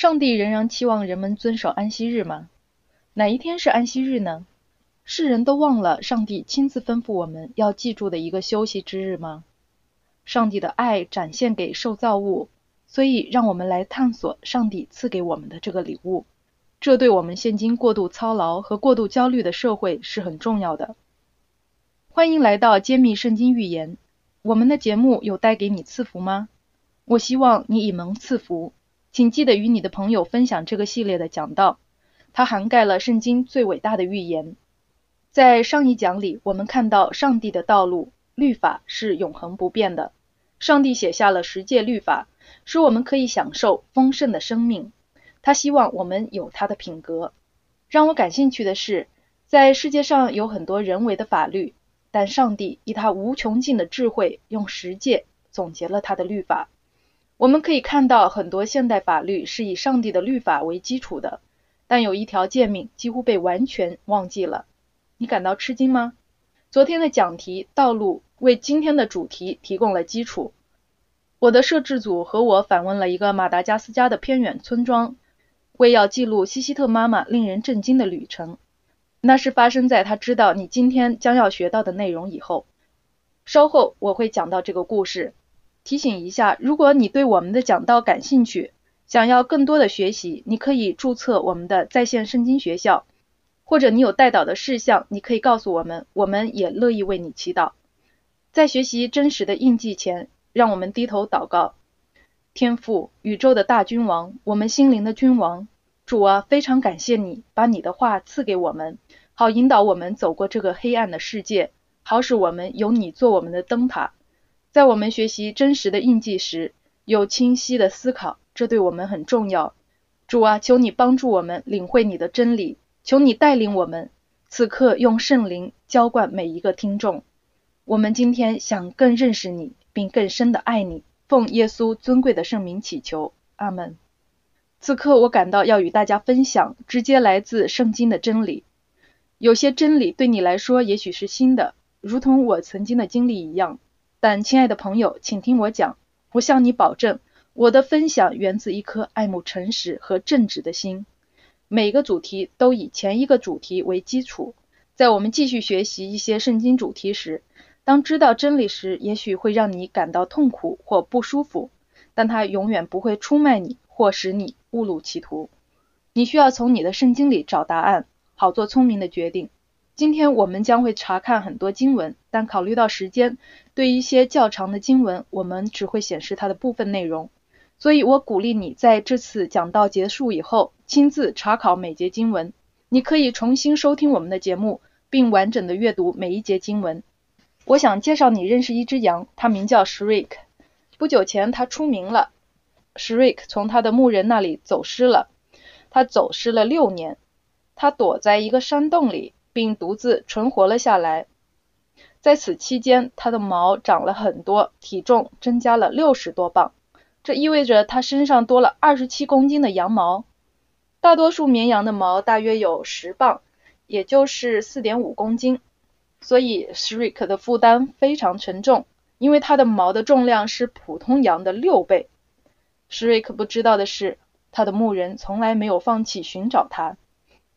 上帝仍然期望人们遵守安息日吗？哪一天是安息日呢？世人都忘了上帝亲自吩咐我们要记住的一个休息之日吗？上帝的爱展现给受造物，所以让我们来探索上帝赐给我们的这个礼物。这对我们现今过度操劳和过度焦虑的社会是很重要的。欢迎来到揭秘圣经预言。我们的节目有带给你赐福吗？我希望你以蒙赐福。请记得与你的朋友分享这个系列的讲道，它涵盖了圣经最伟大的预言。在上一讲里，我们看到上帝的道路律法是永恒不变的。上帝写下了十诫律法，使我们可以享受丰盛的生命。他希望我们有他的品格。让我感兴趣的是，在世界上有很多人为的法律，但上帝以他无穷尽的智慧，用十诫总结了他的律法。我们可以看到很多现代法律是以上帝的律法为基础的，但有一条诫命几乎被完全忘记了。你感到吃惊吗？昨天的讲题道路为今天的主题提供了基础。我的摄制组和我访问了一个马达加斯加的偏远村庄，为要记录西西特妈妈令人震惊的旅程。那是发生在她知道你今天将要学到的内容以后。稍后我会讲到这个故事。提醒一下，如果你对我们的讲道感兴趣，想要更多的学习，你可以注册我们的在线圣经学校，或者你有带导的事项，你可以告诉我们，我们也乐意为你祈祷。在学习真实的印记前，让我们低头祷告。天父，宇宙的大君王，我们心灵的君王，主啊，非常感谢你把你的话赐给我们，好引导我们走过这个黑暗的世界，好使我们有你做我们的灯塔。在我们学习真实的印记时，有清晰的思考，这对我们很重要。主啊，求你帮助我们领会你的真理，求你带领我们，此刻用圣灵浇灌每一个听众。我们今天想更认识你，并更深的爱你。奉耶稣尊贵的圣名祈求，阿门。此刻我感到要与大家分享直接来自圣经的真理。有些真理对你来说也许是新的，如同我曾经的经历一样。但，亲爱的朋友，请听我讲。我向你保证，我的分享源自一颗爱慕诚实和正直的心。每个主题都以前一个主题为基础。在我们继续学习一些圣经主题时，当知道真理时，也许会让你感到痛苦或不舒服，但它永远不会出卖你或使你误入歧途。你需要从你的圣经里找答案，好做聪明的决定。今天我们将会查看很多经文，但考虑到时间，对一些较长的经文，我们只会显示它的部分内容。所以我鼓励你在这次讲道结束以后，亲自查考每节经文。你可以重新收听我们的节目，并完整的阅读每一节经文。我想介绍你认识一只羊，它名叫 Shriek。不久前，它出名了。Shriek 从他的牧人那里走失了，他走失了六年，他躲在一个山洞里。并独自存活了下来。在此期间，它的毛长了很多，体重增加了六十多磅，这意味着它身上多了二十七公斤的羊毛。大多数绵羊的毛大约有十磅，也就是四点五公斤，所以 Shrek 的负担非常沉重，因为它的毛的重量是普通羊的六倍。Shrek 不知道的是，他的牧人从来没有放弃寻找它。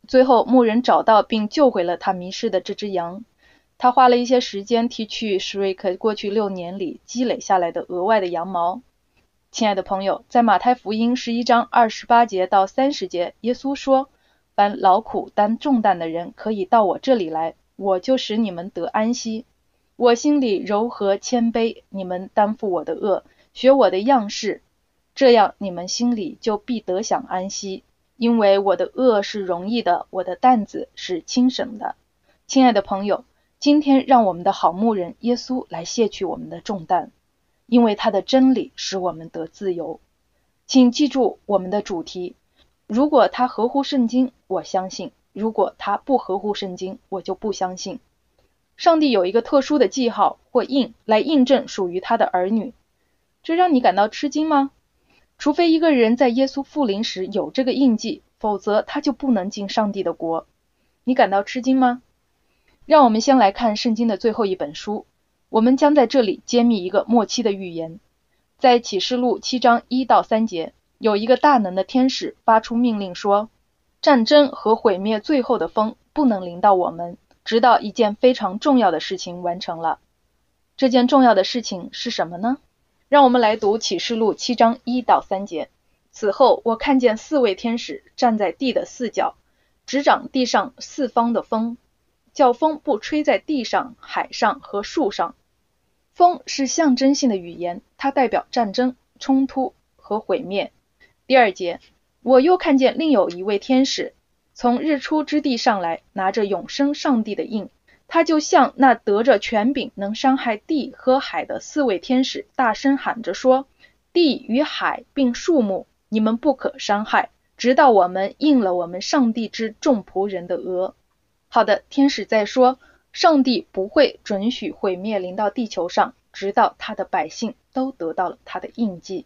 最后，牧人找到并救回了他迷失的这只羊。他花了一些时间剃去史瑞克过去六年里积累下来的额外的羊毛。亲爱的朋友，在马太福音十一章二十八节到三十节，耶稣说：“凡劳苦担重担的人，可以到我这里来，我就使你们得安息。我心里柔和谦卑，你们担负我的恶，学我的样式，这样你们心里就必得享安息。”因为我的恶是容易的，我的担子是轻省的。亲爱的朋友，今天让我们的好牧人耶稣来卸去我们的重担，因为他的真理使我们得自由。请记住我们的主题：如果他合乎圣经，我相信；如果他不合乎圣经，我就不相信。上帝有一个特殊的记号或印来印证属于他的儿女，这让你感到吃惊吗？除非一个人在耶稣复临时有这个印记，否则他就不能进上帝的国。你感到吃惊吗？让我们先来看圣经的最后一本书。我们将在这里揭秘一个末期的预言。在启示录七章一到三节，有一个大能的天使发出命令说：“战争和毁灭最后的风不能临到我们，直到一件非常重要的事情完成了。这件重要的事情是什么呢？让我们来读启示录七章一到三节。此后，我看见四位天使站在地的四角，执掌地上四方的风，叫风不吹在地上、海上和树上。风是象征性的语言，它代表战争、冲突和毁灭。”第二节，我又看见另有一位天使从日出之地上来，拿着永生上帝的印。他就像那得着权柄能伤害地和海的四位天使，大声喊着说：“地与海并树木，你们不可伤害，直到我们应了我们上帝之众仆人的额。”好的，天使在说，上帝不会准许毁灭临到地球上，直到他的百姓都得到了他的印记。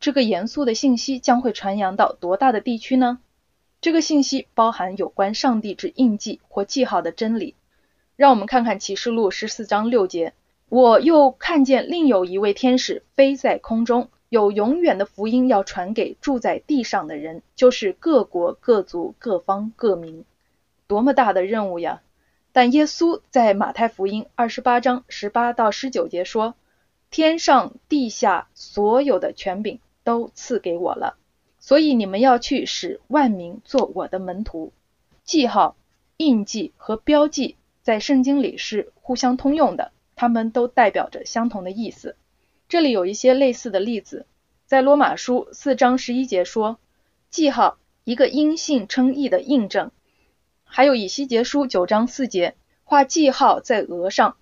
这个严肃的信息将会传扬到多大的地区呢？这个信息包含有关上帝之印记或记号的真理。让我们看看启示录十四章六节。我又看见另有一位天使飞在空中，有永远的福音要传给住在地上的人，就是各国、各族、各方、各民。多么大的任务呀！但耶稣在马太福音二十八章十八到十九节说：“天上地下所有的权柄。”都赐给我了，所以你们要去使万民做我的门徒。记号、印记和标记在圣经里是互相通用的，它们都代表着相同的意思。这里有一些类似的例子，在罗马书四章十一节说，记号一个因信称义的印证；还有以西结书九章四节画记号在额上；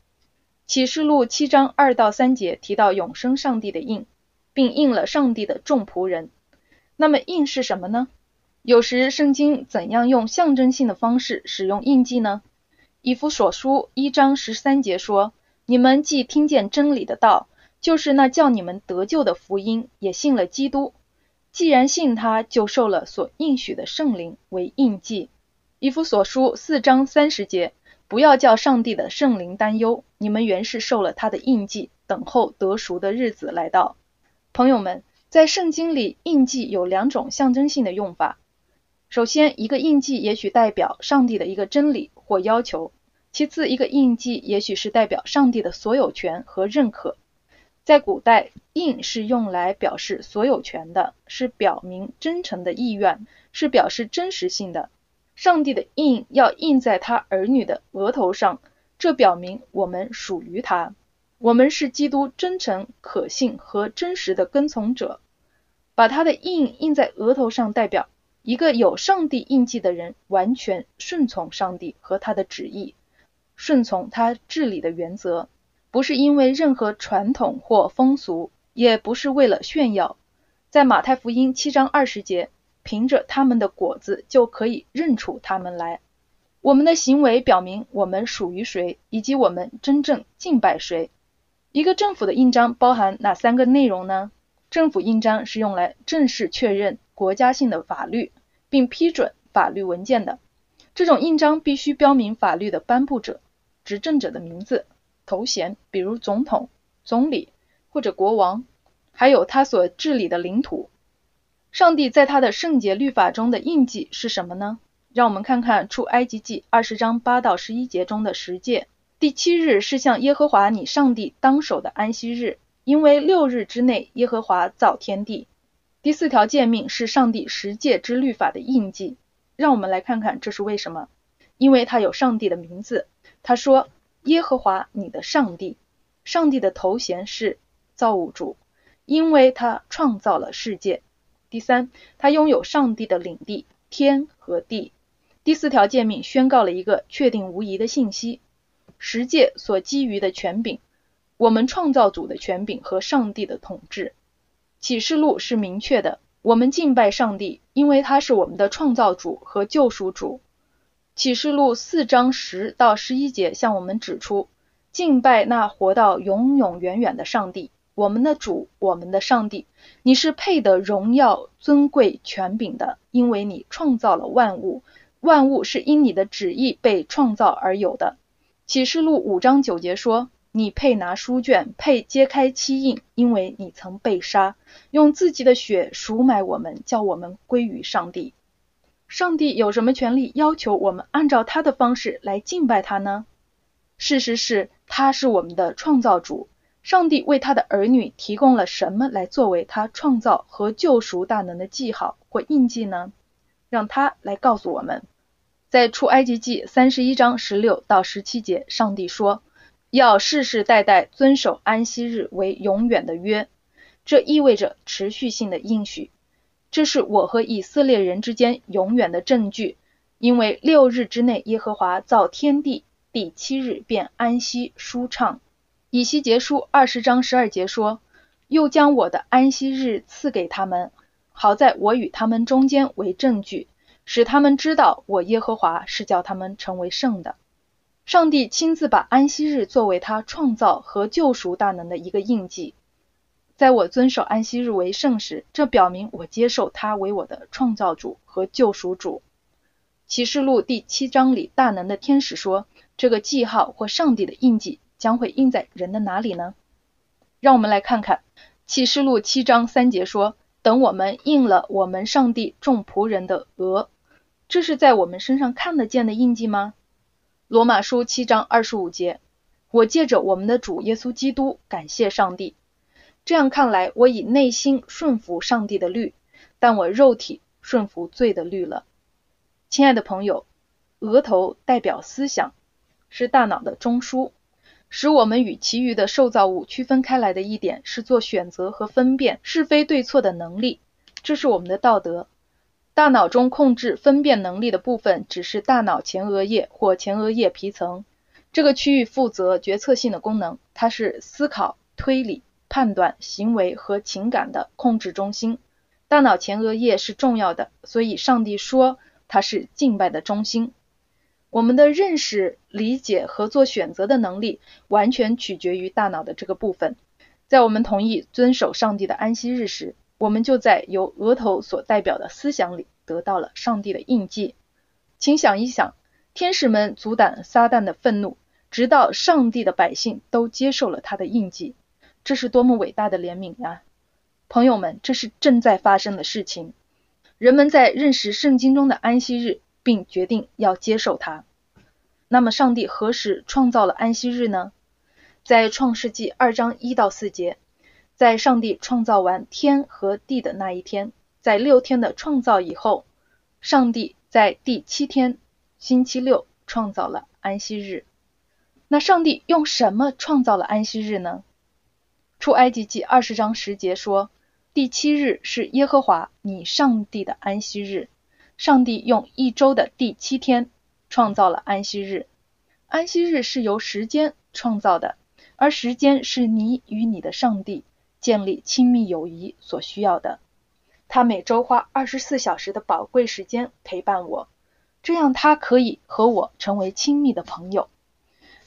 启示录七章二到三节提到永生上帝的印。并印了上帝的众仆人。那么印是什么呢？有时圣经怎样用象征性的方式使用印记呢？以弗所书一章十三节说：“你们既听见真理的道，就是那叫你们得救的福音，也信了基督。既然信他，就受了所应许的圣灵为印记。”以弗所书四章三十节：“不要叫上帝的圣灵担忧，你们原是受了他的印记，等候得赎的日子来到。”朋友们，在圣经里，印记有两种象征性的用法。首先，一个印记也许代表上帝的一个真理或要求；其次，一个印记也许是代表上帝的所有权和认可。在古代，印是用来表示所有权的，是表明真诚的意愿，是表示真实性的。上帝的印要印在他儿女的额头上，这表明我们属于他。我们是基督真诚、可信和真实的跟从者，把他的印印在额头上，代表一个有上帝印记的人完全顺从上帝和他的旨意，顺从他治理的原则，不是因为任何传统或风俗，也不是为了炫耀。在马太福音七章二十节，凭着他们的果子就可以认出他们来。我们的行为表明我们属于谁，以及我们真正敬拜谁。一个政府的印章包含哪三个内容呢？政府印章是用来正式确认国家性的法律，并批准法律文件的。这种印章必须标明法律的颁布者、执政者的名字、头衔，比如总统、总理或者国王，还有他所治理的领土。上帝在他的圣洁律法中的印记是什么呢？让我们看看出埃及记二十章八到十一节中的十诫。第七日是向耶和华你上帝当守的安息日，因为六日之内耶和华造天地。第四条诫命是上帝十诫之律法的印记。让我们来看看这是为什么？因为它有上帝的名字。他说耶和华你的上帝，上帝的头衔是造物主，因为他创造了世界。第三，他拥有上帝的领地天和地。第四条诫命宣告了一个确定无疑的信息。十诫所基于的权柄，我们创造主的权柄和上帝的统治。启示录是明确的，我们敬拜上帝，因为他是我们的创造主和救赎主。启示录四章十到十一节向我们指出，敬拜那活到永永远远的上帝，我们的主，我们的上帝，你是配得荣耀、尊贵、权柄的，因为你创造了万物，万物是因你的旨意被创造而有的。启示录五章九节说：“你配拿书卷，配揭开漆印，因为你曾被杀，用自己的血赎买我们，叫我们归于上帝。上帝有什么权利要求我们按照他的方式来敬拜他呢？事实是，他是我们的创造主。上帝为他的儿女提供了什么来作为他创造和救赎大能的记号或印记呢？让他来告诉我们。在出埃及记三十一章十六到十七节，上帝说。要世世代代遵守安息日为永远的约，这意味着持续性的应许。这是我和以色列人之间永远的证据。因为六日之内耶和华造天地，第七日便安息舒畅。以西结书二十章十二节说：“又将我的安息日赐给他们，好在我与他们中间为证据，使他们知道我耶和华是叫他们成为圣的。”上帝亲自把安息日作为他创造和救赎大能的一个印记。在我遵守安息日为圣时，这表明我接受他为我的创造主和救赎主。启示录第七章里，大能的天使说：“这个记号或上帝的印记将会印在人的哪里呢？”让我们来看看启示录七章三节说：“等我们印了我们上帝众仆人的额。”这是在我们身上看得见的印记吗？罗马书七章二十五节，我借着我们的主耶稣基督感谢上帝。这样看来，我以内心顺服上帝的律，但我肉体顺服罪的律了。亲爱的朋友，额头代表思想，是大脑的中枢，使我们与其余的受造物区分开来的一点是做选择和分辨是非对错的能力，这是我们的道德。大脑中控制分辨能力的部分只是大脑前额叶或前额叶皮层，这个区域负责决策性的功能，它是思考、推理、判断、行为和情感的控制中心。大脑前额叶是重要的，所以上帝说它是敬拜的中心。我们的认识、理解和做选择的能力完全取决于大脑的这个部分。在我们同意遵守上帝的安息日时，我们就在由额头所代表的思想里得到了上帝的印记。请想一想，天使们阻挡撒旦的愤怒，直到上帝的百姓都接受了他的印记，这是多么伟大的怜悯呀！朋友们，这是正在发生的事情。人们在认识圣经中的安息日，并决定要接受它。那么，上帝何时创造了安息日呢？在创世纪二章一到四节。在上帝创造完天和地的那一天，在六天的创造以后，上帝在第七天星期六创造了安息日。那上帝用什么创造了安息日呢？出埃及记二十章十节说：“第七日是耶和华你上帝的安息日。”上帝用一周的第七天创造了安息日。安息日是由时间创造的，而时间是你与你的上帝。建立亲密友谊所需要的，他每周花二十四小时的宝贵时间陪伴我，这样他可以和我成为亲密的朋友。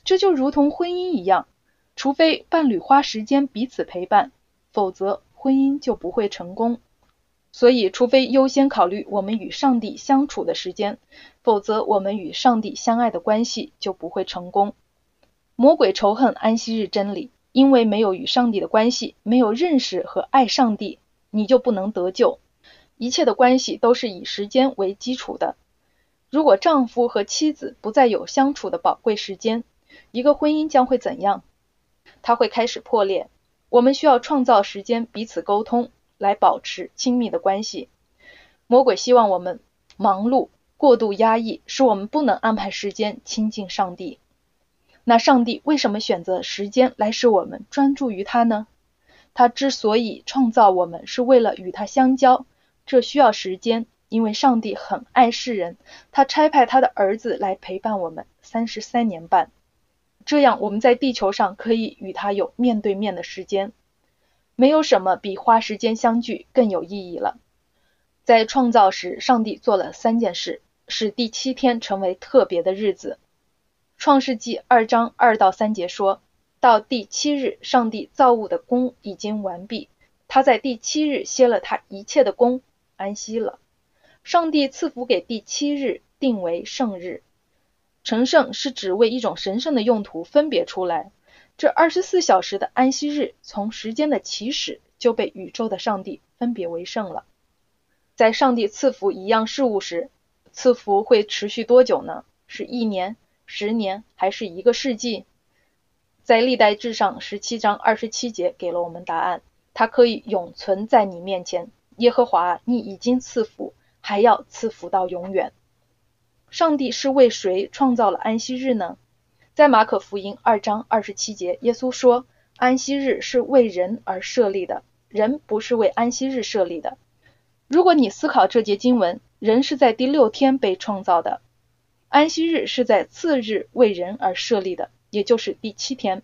这就如同婚姻一样，除非伴侣花时间彼此陪伴，否则婚姻就不会成功。所以，除非优先考虑我们与上帝相处的时间，否则我们与上帝相爱的关系就不会成功。魔鬼仇恨安息日真理。因为没有与上帝的关系，没有认识和爱上帝，你就不能得救。一切的关系都是以时间为基础的。如果丈夫和妻子不再有相处的宝贵时间，一个婚姻将会怎样？它会开始破裂。我们需要创造时间彼此沟通，来保持亲密的关系。魔鬼希望我们忙碌、过度压抑，使我们不能安排时间亲近上帝。那上帝为什么选择时间来使我们专注于他呢？他之所以创造我们，是为了与他相交，这需要时间，因为上帝很爱世人，他差派他的儿子来陪伴我们三十三年半，这样我们在地球上可以与他有面对面的时间。没有什么比花时间相聚更有意义了。在创造时，上帝做了三件事，使第七天成为特别的日子。创世纪二章二到三节说到第七日，上帝造物的功已经完毕，他在第七日歇了他一切的功，安息了。上帝赐福给第七日，定为圣日。成圣是指为一种神圣的用途分别出来，这二十四小时的安息日，从时间的起始就被宇宙的上帝分别为圣了。在上帝赐福一样事物时，赐福会持续多久呢？是一年、十年，还是一个世纪？在历代志上十七章二十七节给了我们答案：它可以永存在你面前。耶和华，你已经赐福，还要赐福到永远。上帝是为谁创造了安息日呢？在马可福音二章二十七节，耶稣说：“安息日是为人而设立的，人不是为安息日设立的。”如果你思考这节经文，人是在第六天被创造的，安息日是在次日为人而设立的，也就是第七天。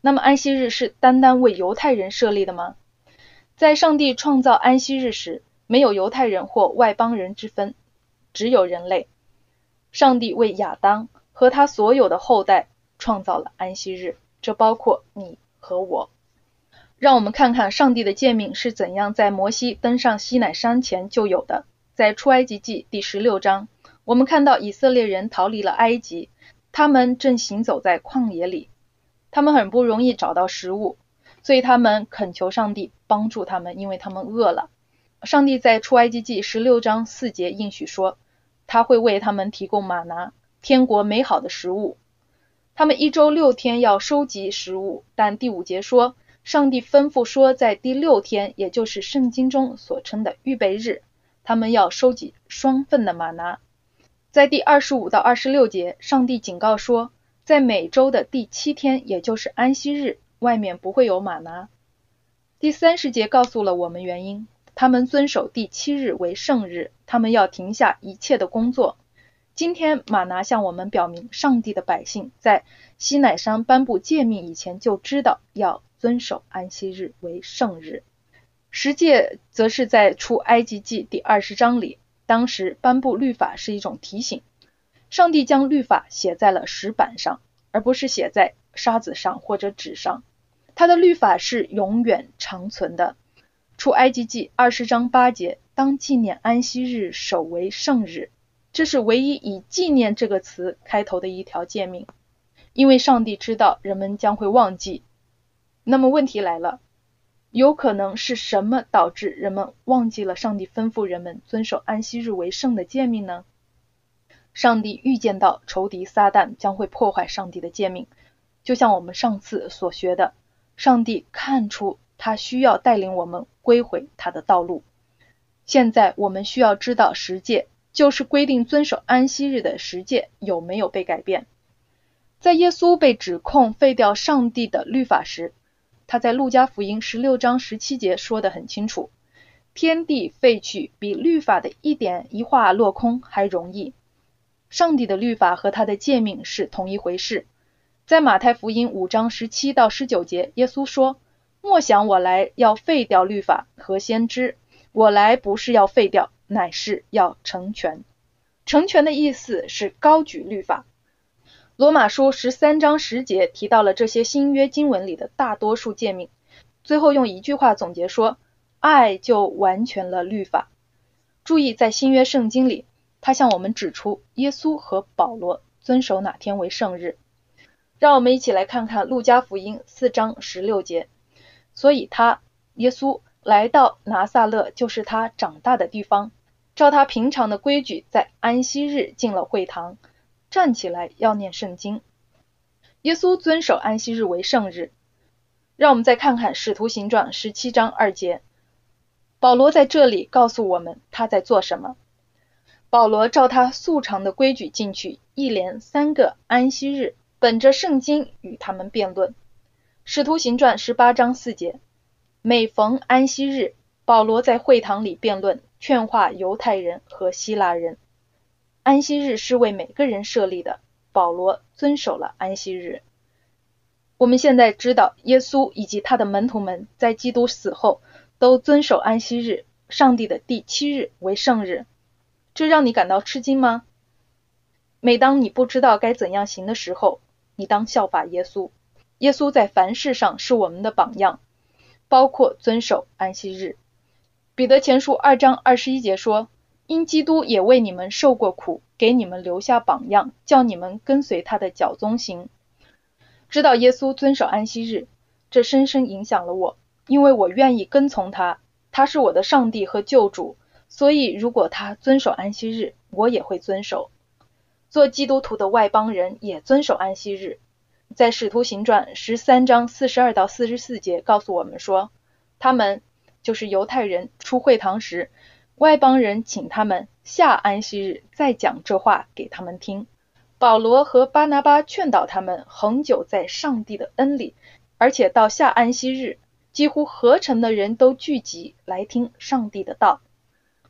那么，安息日是单单为犹太人设立的吗？在上帝创造安息日时，没有犹太人或外邦人之分，只有人类。上帝为亚当。和他所有的后代创造了安息日，这包括你和我。让我们看看上帝的诫命是怎样在摩西登上西乃山前就有的。在出埃及记第十六章，我们看到以色列人逃离了埃及，他们正行走在旷野里，他们很不容易找到食物，所以他们恳求上帝帮助他们，因为他们饿了。上帝在出埃及记十六章四节应许说，他会为他们提供玛拿。天国美好的食物，他们一周六天要收集食物，但第五节说，上帝吩咐说，在第六天，也就是圣经中所称的预备日，他们要收集双份的玛拿。在第二十五到二十六节，上帝警告说，在每周的第七天，也就是安息日，外面不会有玛拿。第三十节告诉了我们原因，他们遵守第七日为圣日，他们要停下一切的工作。今天，马拿向我们表明，上帝的百姓在西乃山颁布诫命以前就知道要遵守安息日为圣日。十诫则是在出埃及记第二十章里，当时颁布律法是一种提醒。上帝将律法写在了石板上，而不是写在沙子上或者纸上。他的律法是永远长存的。出埃及记二十章八节，当纪念安息日，守为圣日。这是唯一以“纪念”这个词开头的一条诫命，因为上帝知道人们将会忘记。那么问题来了，有可能是什么导致人们忘记了上帝吩咐人们遵守安息日为圣的诫命呢？上帝预见到仇敌撒旦将会破坏上帝的诫命，就像我们上次所学的，上帝看出他需要带领我们归回他的道路。现在我们需要知道十诫。就是规定遵守安息日的十诫有没有被改变？在耶稣被指控废掉上帝的律法时，他在路加福音十六章十七节说得很清楚：天地废去比律法的一点一画落空还容易。上帝的律法和他的诫命是同一回事。在马太福音五章十七到十九节，耶稣说：“莫想我来要废掉律法和先知，我来不是要废掉。”乃是要成全，成全的意思是高举律法。罗马书十三章十节提到了这些新约经文里的大多数诫命，最后用一句话总结说：爱就完全了律法。注意，在新约圣经里，他向我们指出耶稣和保罗遵守哪天为圣日。让我们一起来看看路加福音四章十六节。所以他耶稣来到拿撒勒，就是他长大的地方。照他平常的规矩，在安息日进了会堂，站起来要念圣经。耶稣遵守安息日为圣日。让我们再看看《使徒行传》十七章二节，保罗在这里告诉我们他在做什么。保罗照他素常的规矩进去，一连三个安息日，本着圣经与他们辩论。《使徒行传》十八章四节，每逢安息日，保罗在会堂里辩论。劝化犹太人和希腊人，安息日是为每个人设立的。保罗遵守了安息日。我们现在知道，耶稣以及他的门徒们在基督死后都遵守安息日，上帝的第七日为圣日。这让你感到吃惊吗？每当你不知道该怎样行的时候，你当效法耶稣。耶稣在凡事上是我们的榜样，包括遵守安息日。彼得前书二章二十一节说：“因基督也为你们受过苦，给你们留下榜样，叫你们跟随他的脚踪行。”知道耶稣遵守安息日，这深深影响了我，因为我愿意跟从他，他是我的上帝和救主，所以如果他遵守安息日，我也会遵守。做基督徒的外邦人也遵守安息日，在使徒行传十三章四十二到四十四节告诉我们说，他们就是犹太人出会堂时，外邦人请他们下安息日再讲这话给他们听。保罗和巴拿巴劝导他们恒久在上帝的恩里，而且到下安息日，几乎合成的人都聚集来听上帝的道。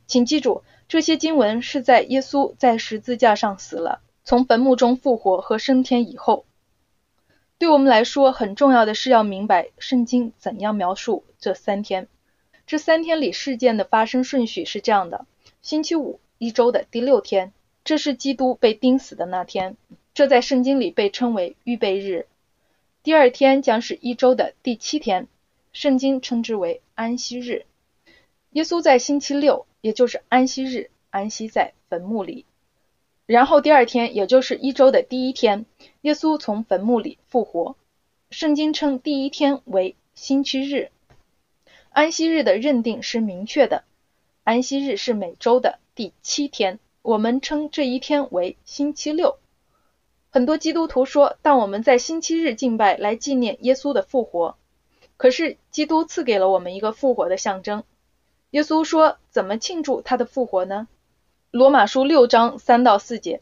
请记住，这些经文是在耶稣在十字架上死了，从坟墓中复活和升天以后。对我们来说，很重要的是要明白圣经怎样描述这三天。这三天里事件的发生顺序是这样的：星期五，一周的第六天。这是基督被钉死的那天，这在圣经里被称为预备日。第二天将是一周的第七天，圣经称之为安息日。耶稣在星期六，也就是安息日，安息在坟墓里。然后第二天，也就是一周的第一天，耶稣从坟墓里复活。圣经称第一天为星期日。安息日的认定是明确的，安息日是每周的第七天。我们称这一天为星期六。很多基督徒说，当我们在星期日敬拜来纪念耶稣的复活。可是，基督赐给了我们一个复活的象征。耶稣说：“怎么庆祝他的复活呢？”罗马书六章三到四节，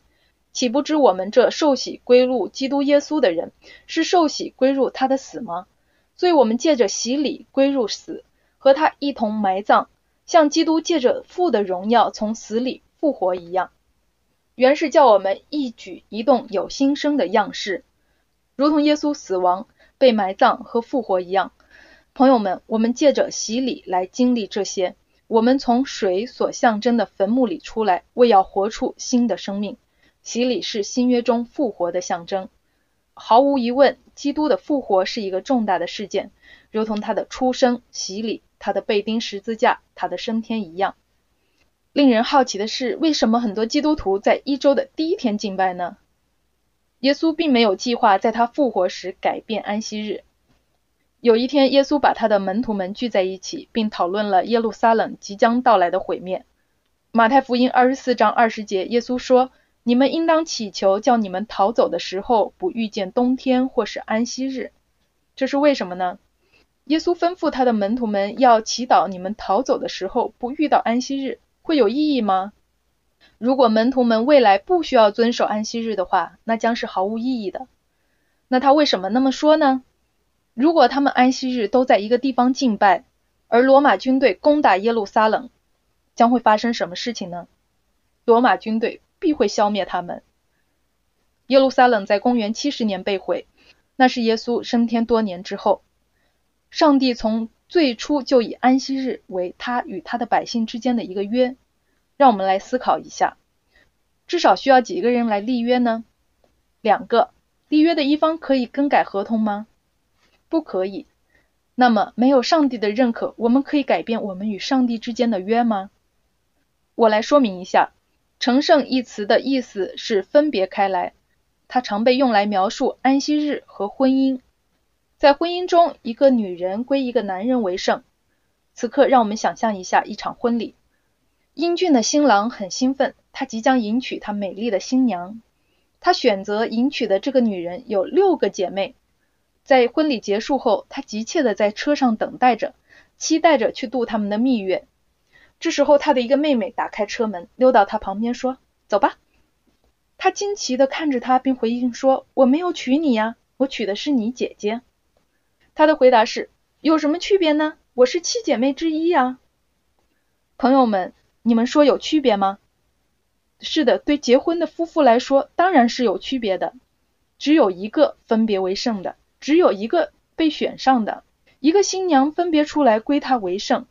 岂不知我们这受洗归入基督耶稣的人，是受洗归入他的死吗？所以，我们借着洗礼归入死，和他一同埋葬，像基督借着父的荣耀从死里。复活一样，原是叫我们一举一动有新生的样式，如同耶稣死亡、被埋葬和复活一样。朋友们，我们借着洗礼来经历这些。我们从水所象征的坟墓里出来，为要活出新的生命。洗礼是新约中复活的象征。毫无疑问，基督的复活是一个重大的事件，如同他的出生、洗礼、他的被钉十字架、他的升天一样。令人好奇的是，为什么很多基督徒在一周的第一天敬拜呢？耶稣并没有计划在他复活时改变安息日。有一天，耶稣把他的门徒们聚在一起，并讨论了耶路撒冷即将到来的毁灭。马太福音二十四章二十节，耶稣说：“你们应当祈求，叫你们逃走的时候不遇见冬天或是安息日。”这是为什么呢？耶稣吩咐他的门徒们要祈祷，你们逃走的时候不遇到安息日。会有意义吗？如果门徒们未来不需要遵守安息日的话，那将是毫无意义的。那他为什么那么说呢？如果他们安息日都在一个地方敬拜，而罗马军队攻打耶路撒冷，将会发生什么事情呢？罗马军队必会消灭他们。耶路撒冷在公元七十年被毁，那是耶稣升天多年之后。上帝从最初就以安息日为他与他的百姓之间的一个约，让我们来思考一下，至少需要几个人来立约呢？两个。立约的一方可以更改合同吗？不可以。那么没有上帝的认可，我们可以改变我们与上帝之间的约吗？我来说明一下，成圣一词的意思是分别开来，它常被用来描述安息日和婚姻。在婚姻中，一个女人归一个男人为圣。此刻，让我们想象一下一场婚礼。英俊的新郎很兴奋，他即将迎娶他美丽的新娘。他选择迎娶的这个女人有六个姐妹。在婚礼结束后，他急切地在车上等待着，期待着去度他们的蜜月。这时候，他的一个妹妹打开车门，溜到他旁边说：“走吧。”他惊奇地看着他，并回应说：“我没有娶你呀，我娶的是你姐姐。”他的回答是：有什么区别呢？我是七姐妹之一啊。朋友们，你们说有区别吗？是的，对结婚的夫妇来说，当然是有区别的。只有一个分别为圣的，只有一个被选上的，一个新娘分别出来归他为圣。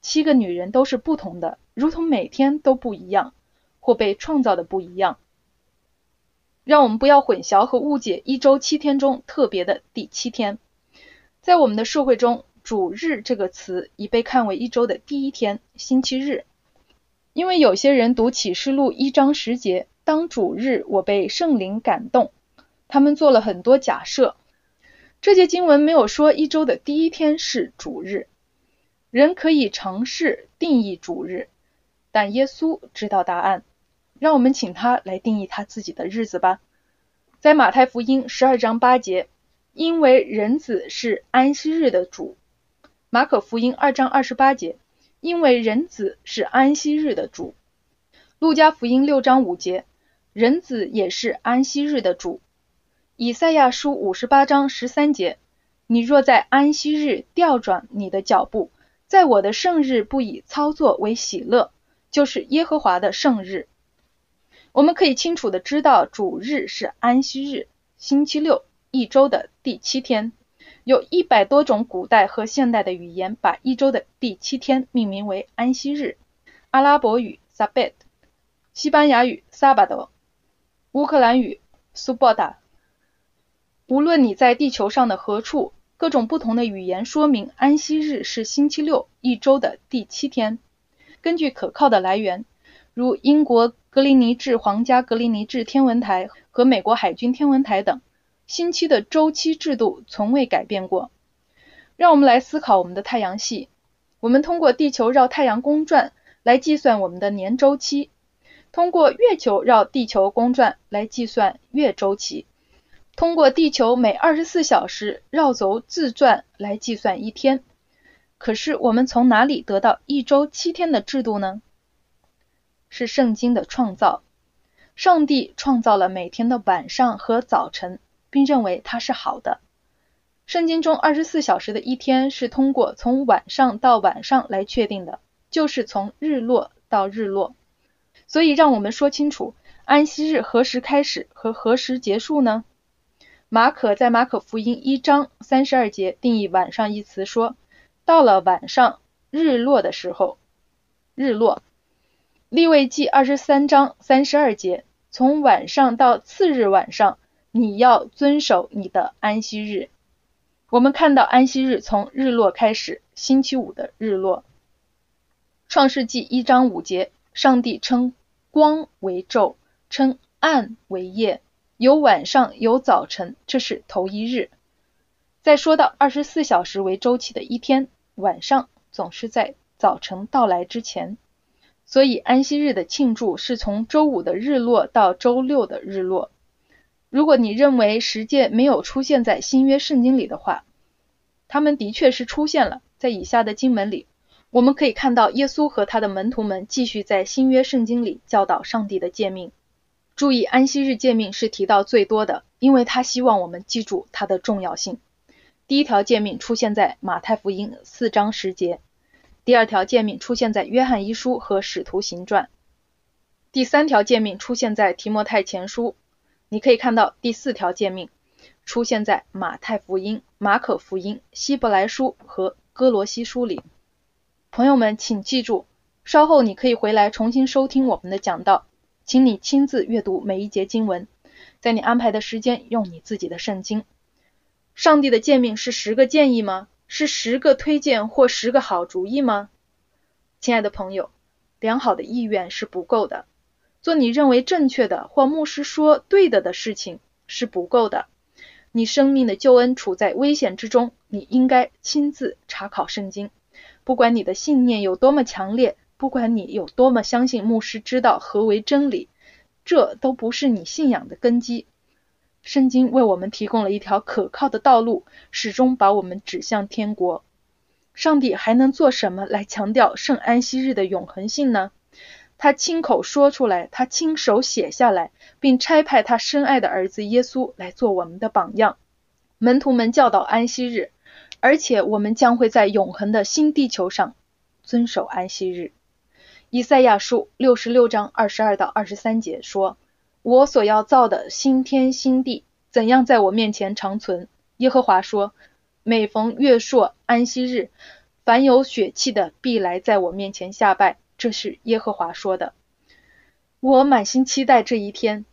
七个女人都是不同的，如同每天都不一样，或被创造的不一样。让我们不要混淆和误解一周七天中特别的第七天。在我们的社会中，“主日”这个词已被看为一周的第一天，星期日。因为有些人读启示录一章十节，当主日，我被圣灵感动，他们做了很多假设。这节经文没有说一周的第一天是主日，人可以尝试定义主日，但耶稣知道答案。让我们请他来定义他自己的日子吧。在马太福音十二章八节，因为人子是安息日的主；马可福音二章二十八节，因为人子是安息日的主；路加福音六章五节，人子也是安息日的主；以赛亚书五十八章十三节，你若在安息日调转你的脚步，在我的圣日不以操作为喜乐，就是耶和华的圣日。我们可以清楚的知道，主日是安息日，星期六，一周的第七天。有一百多种古代和现代的语言把一周的第七天命名为安息日。阿拉伯语 Sabbat，西班牙语 Sabado，乌克兰语 Subota。无论你在地球上的何处，各种不同的语言说明安息日是星期六，一周的第七天。根据可靠的来源，如英国。格林尼治皇家格林尼治天文台和美国海军天文台等，星期的周期制度从未改变过。让我们来思考我们的太阳系。我们通过地球绕太阳公转来计算我们的年周期，通过月球绕地球公转来计算月周期，通过地球每二十四小时绕轴自转来计算一天。可是我们从哪里得到一周七天的制度呢？是圣经的创造，上帝创造了每天的晚上和早晨，并认为它是好的。圣经中二十四小时的一天是通过从晚上到晚上来确定的，就是从日落到日落。所以，让我们说清楚安息日何时开始和何时结束呢？马可在马可福音一章三十二节定义“晚上”一词说：“到了晚上日落的时候，日落。”立位记二十三章三十二节，从晚上到次日晚上，你要遵守你的安息日。我们看到安息日从日落开始，星期五的日落。创世纪一章五节，上帝称光为昼，称暗为夜，有晚上有早晨，这是头一日。再说到二十四小时为周期的一天，晚上总是在早晨到来之前。所以安息日的庆祝是从周五的日落到周六的日落。如果你认为十诫没有出现在新约圣经里的话，他们的确是出现了。在以下的经文里，我们可以看到耶稣和他的门徒们继续在新约圣经里教导上帝的诫命。注意，安息日诫命是提到最多的，因为他希望我们记住它的重要性。第一条诫命出现在马太福音四章十节。第二条诫命出现在约翰一书和使徒行传，第三条诫命出现在提摩太前书。你可以看到第四条诫命出现在马太福音、马可福音、希伯来书和哥罗西书里。朋友们，请记住，稍后你可以回来重新收听我们的讲道，请你亲自阅读每一节经文，在你安排的时间用你自己的圣经。上帝的诫命是十个建议吗？是十个推荐或十个好主意吗？亲爱的朋友，良好的意愿是不够的。做你认为正确的或牧师说对的的事情是不够的。你生命的救恩处在危险之中，你应该亲自查考圣经。不管你的信念有多么强烈，不管你有多么相信牧师知道何为真理，这都不是你信仰的根基。圣经为我们提供了一条可靠的道路，始终把我们指向天国。上帝还能做什么来强调圣安息日的永恒性呢？他亲口说出来，他亲手写下来，并差派他深爱的儿子耶稣来做我们的榜样。门徒们教导安息日，而且我们将会在永恒的新地球上遵守安息日。以赛亚书六十六章二十二到二十三节说。我所要造的新天新地，怎样在我面前长存？耶和华说：每逢月朔安息日，凡有血气的必来在我面前下拜。这是耶和华说的。我满心期待这一天。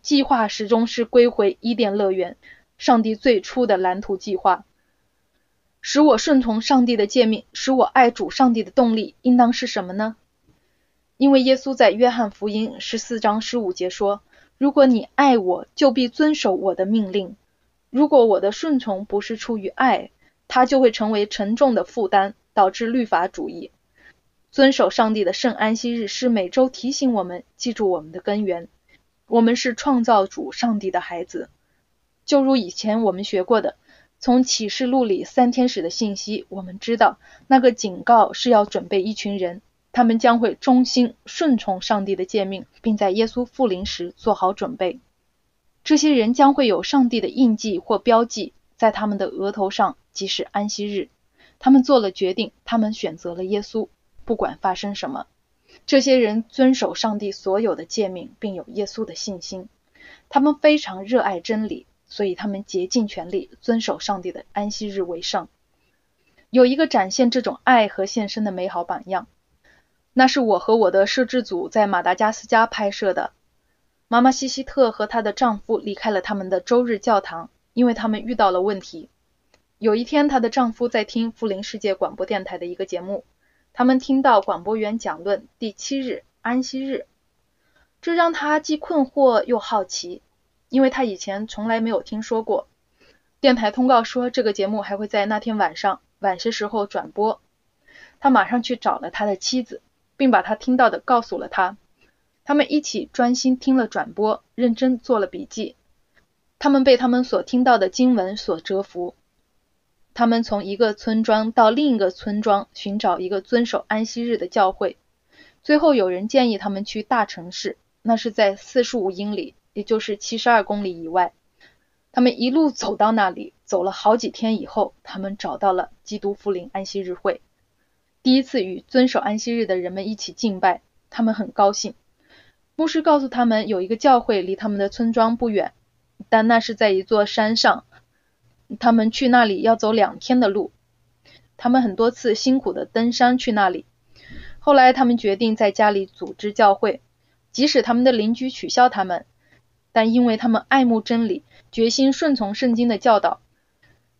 计划始终是归回伊甸乐园，上帝最初的蓝图计划。使我顺从上帝的诫命，使我爱主上帝的动力，应当是什么呢？因为耶稣在约翰福音十四章十五节说。如果你爱我，就必遵守我的命令。如果我的顺从不是出于爱，它就会成为沉重的负担，导致律法主义。遵守上帝的圣安息日是每周提醒我们记住我们的根源。我们是创造主上帝的孩子，就如以前我们学过的。从启示录里三天使的信息，我们知道那个警告是要准备一群人，他们将会忠心顺从上帝的诫命，并在耶稣复临时做好准备。这些人将会有上帝的印记或标记在他们的额头上，即是安息日。他们做了决定，他们选择了耶稣，不管发生什么。这些人遵守上帝所有的诫命，并有耶稣的信心。他们非常热爱真理。所以他们竭尽全力遵守上帝的安息日为圣。有一个展现这种爱和献身的美好榜样，那是我和我的摄制组在马达加斯加拍摄的。妈妈西西特和她的丈夫离开了他们的周日教堂，因为他们遇到了问题。有一天，她的丈夫在听富林世界广播电台的一个节目，他们听到广播员讲论第七日安息日，这让他既困惑又好奇。因为他以前从来没有听说过，电台通告说这个节目还会在那天晚上晚些时候转播。他马上去找了他的妻子，并把他听到的告诉了他。他们一起专心听了转播，认真做了笔记。他们被他们所听到的经文所折服。他们从一个村庄到另一个村庄寻找一个遵守安息日的教会。最后有人建议他们去大城市，那是在四十五英里。也就是七十二公里以外，他们一路走到那里，走了好几天以后，他们找到了基督复临安息日会，第一次与遵守安息日的人们一起敬拜，他们很高兴。牧师告诉他们，有一个教会离他们的村庄不远，但那是在一座山上，他们去那里要走两天的路。他们很多次辛苦的登山去那里，后来他们决定在家里组织教会，即使他们的邻居取笑他们。但因为他们爱慕真理，决心顺从圣经的教导，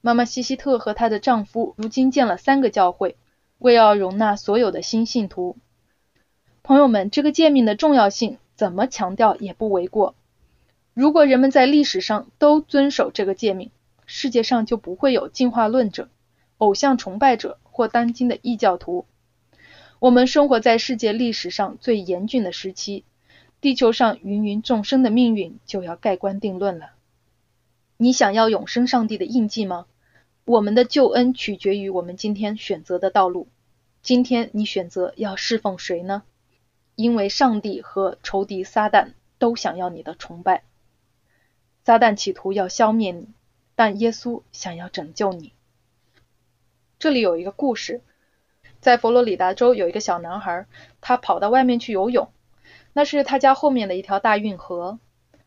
妈妈西西特和她的丈夫如今建了三个教会，为要容纳所有的新信徒。朋友们，这个诫命的重要性怎么强调也不为过。如果人们在历史上都遵守这个诫命，世界上就不会有进化论者、偶像崇拜者或当今的异教徒。我们生活在世界历史上最严峻的时期。地球上芸芸众生的命运就要盖棺定论了。你想要永生上帝的印记吗？我们的救恩取决于我们今天选择的道路。今天你选择要侍奉谁呢？因为上帝和仇敌撒旦都想要你的崇拜。撒旦企图要消灭你，但耶稣想要拯救你。这里有一个故事，在佛罗里达州有一个小男孩，他跑到外面去游泳。那是他家后面的一条大运河。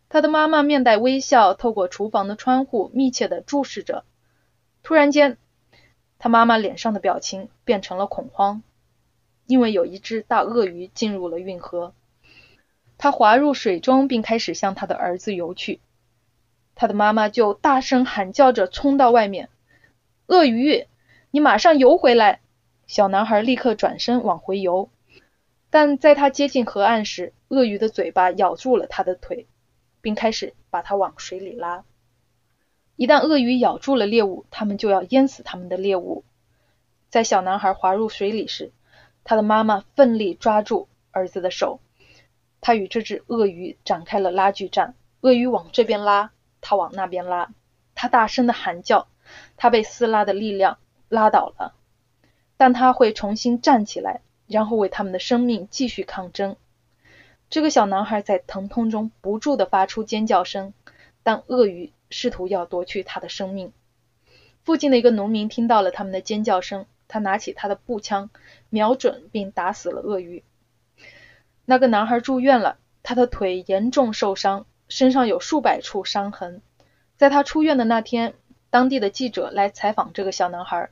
他的妈妈面带微笑，透过厨房的窗户密切地注视着。突然间，他妈妈脸上的表情变成了恐慌，因为有一只大鳄鱼进入了运河。它滑入水中，并开始向他的儿子游去。他的妈妈就大声喊叫着冲到外面：“鳄鱼，你马上游回来！”小男孩立刻转身往回游。但在他接近河岸时，鳄鱼的嘴巴咬住了他的腿，并开始把他往水里拉。一旦鳄鱼咬住了猎物，他们就要淹死他们的猎物。在小男孩滑入水里时，他的妈妈奋力抓住儿子的手，他与这只鳄鱼展开了拉锯战。鳄鱼往这边拉，他往那边拉，他大声的喊叫，他被撕拉的力量拉倒了，但他会重新站起来。然后为他们的生命继续抗争。这个小男孩在疼痛中不住地发出尖叫声，但鳄鱼试图要夺去他的生命。附近的一个农民听到了他们的尖叫声，他拿起他的步枪，瞄准并打死了鳄鱼。那个男孩住院了，他的腿严重受伤，身上有数百处伤痕。在他出院的那天，当地的记者来采访这个小男孩。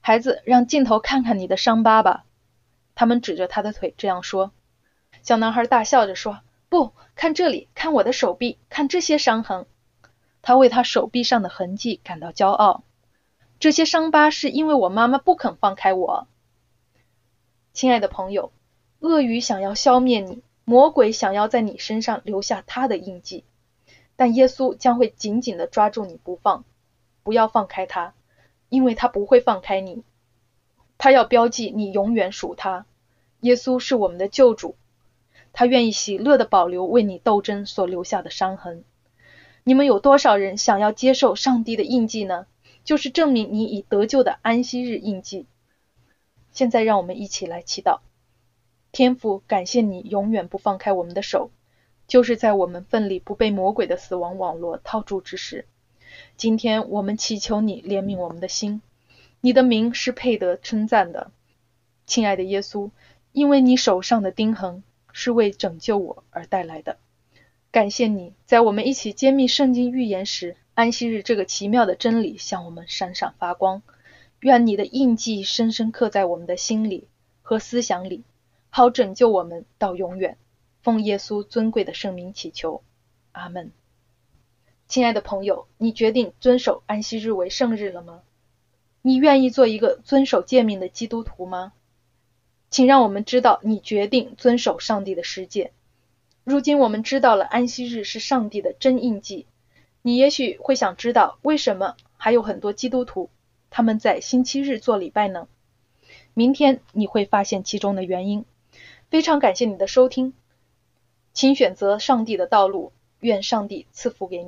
孩子，让镜头看看你的伤疤吧。他们指着他的腿这样说。小男孩大笑着说：“不，看这里，看我的手臂，看这些伤痕。”他为他手臂上的痕迹感到骄傲。这些伤疤是因为我妈妈不肯放开我。亲爱的朋友，鳄鱼想要消灭你，魔鬼想要在你身上留下他的印记，但耶稣将会紧紧地抓住你不放，不要放开他，因为他不会放开你。他要标记你永远属他。耶稣是我们的救主，他愿意喜乐的保留为你斗争所留下的伤痕。你们有多少人想要接受上帝的印记呢？就是证明你已得救的安息日印记。现在让我们一起来祈祷。天父，感谢你永远不放开我们的手，就是在我们奋力不被魔鬼的死亡网络套住之时。今天我们祈求你怜悯我们的心。你的名是配得称赞的，亲爱的耶稣，因为你手上的钉痕是为拯救我而带来的。感谢你在我们一起揭秘圣经预言时，安息日这个奇妙的真理向我们闪闪发光。愿你的印记深深刻在我们的心里和思想里，好拯救我们到永远。奉耶稣尊贵的圣名祈求，阿门。亲爱的朋友，你决定遵守安息日为圣日了吗？你愿意做一个遵守诫命的基督徒吗？请让我们知道你决定遵守上帝的世界。如今我们知道了安息日是上帝的真印记，你也许会想知道为什么还有很多基督徒他们在星期日做礼拜呢？明天你会发现其中的原因。非常感谢你的收听，请选择上帝的道路，愿上帝赐福给你。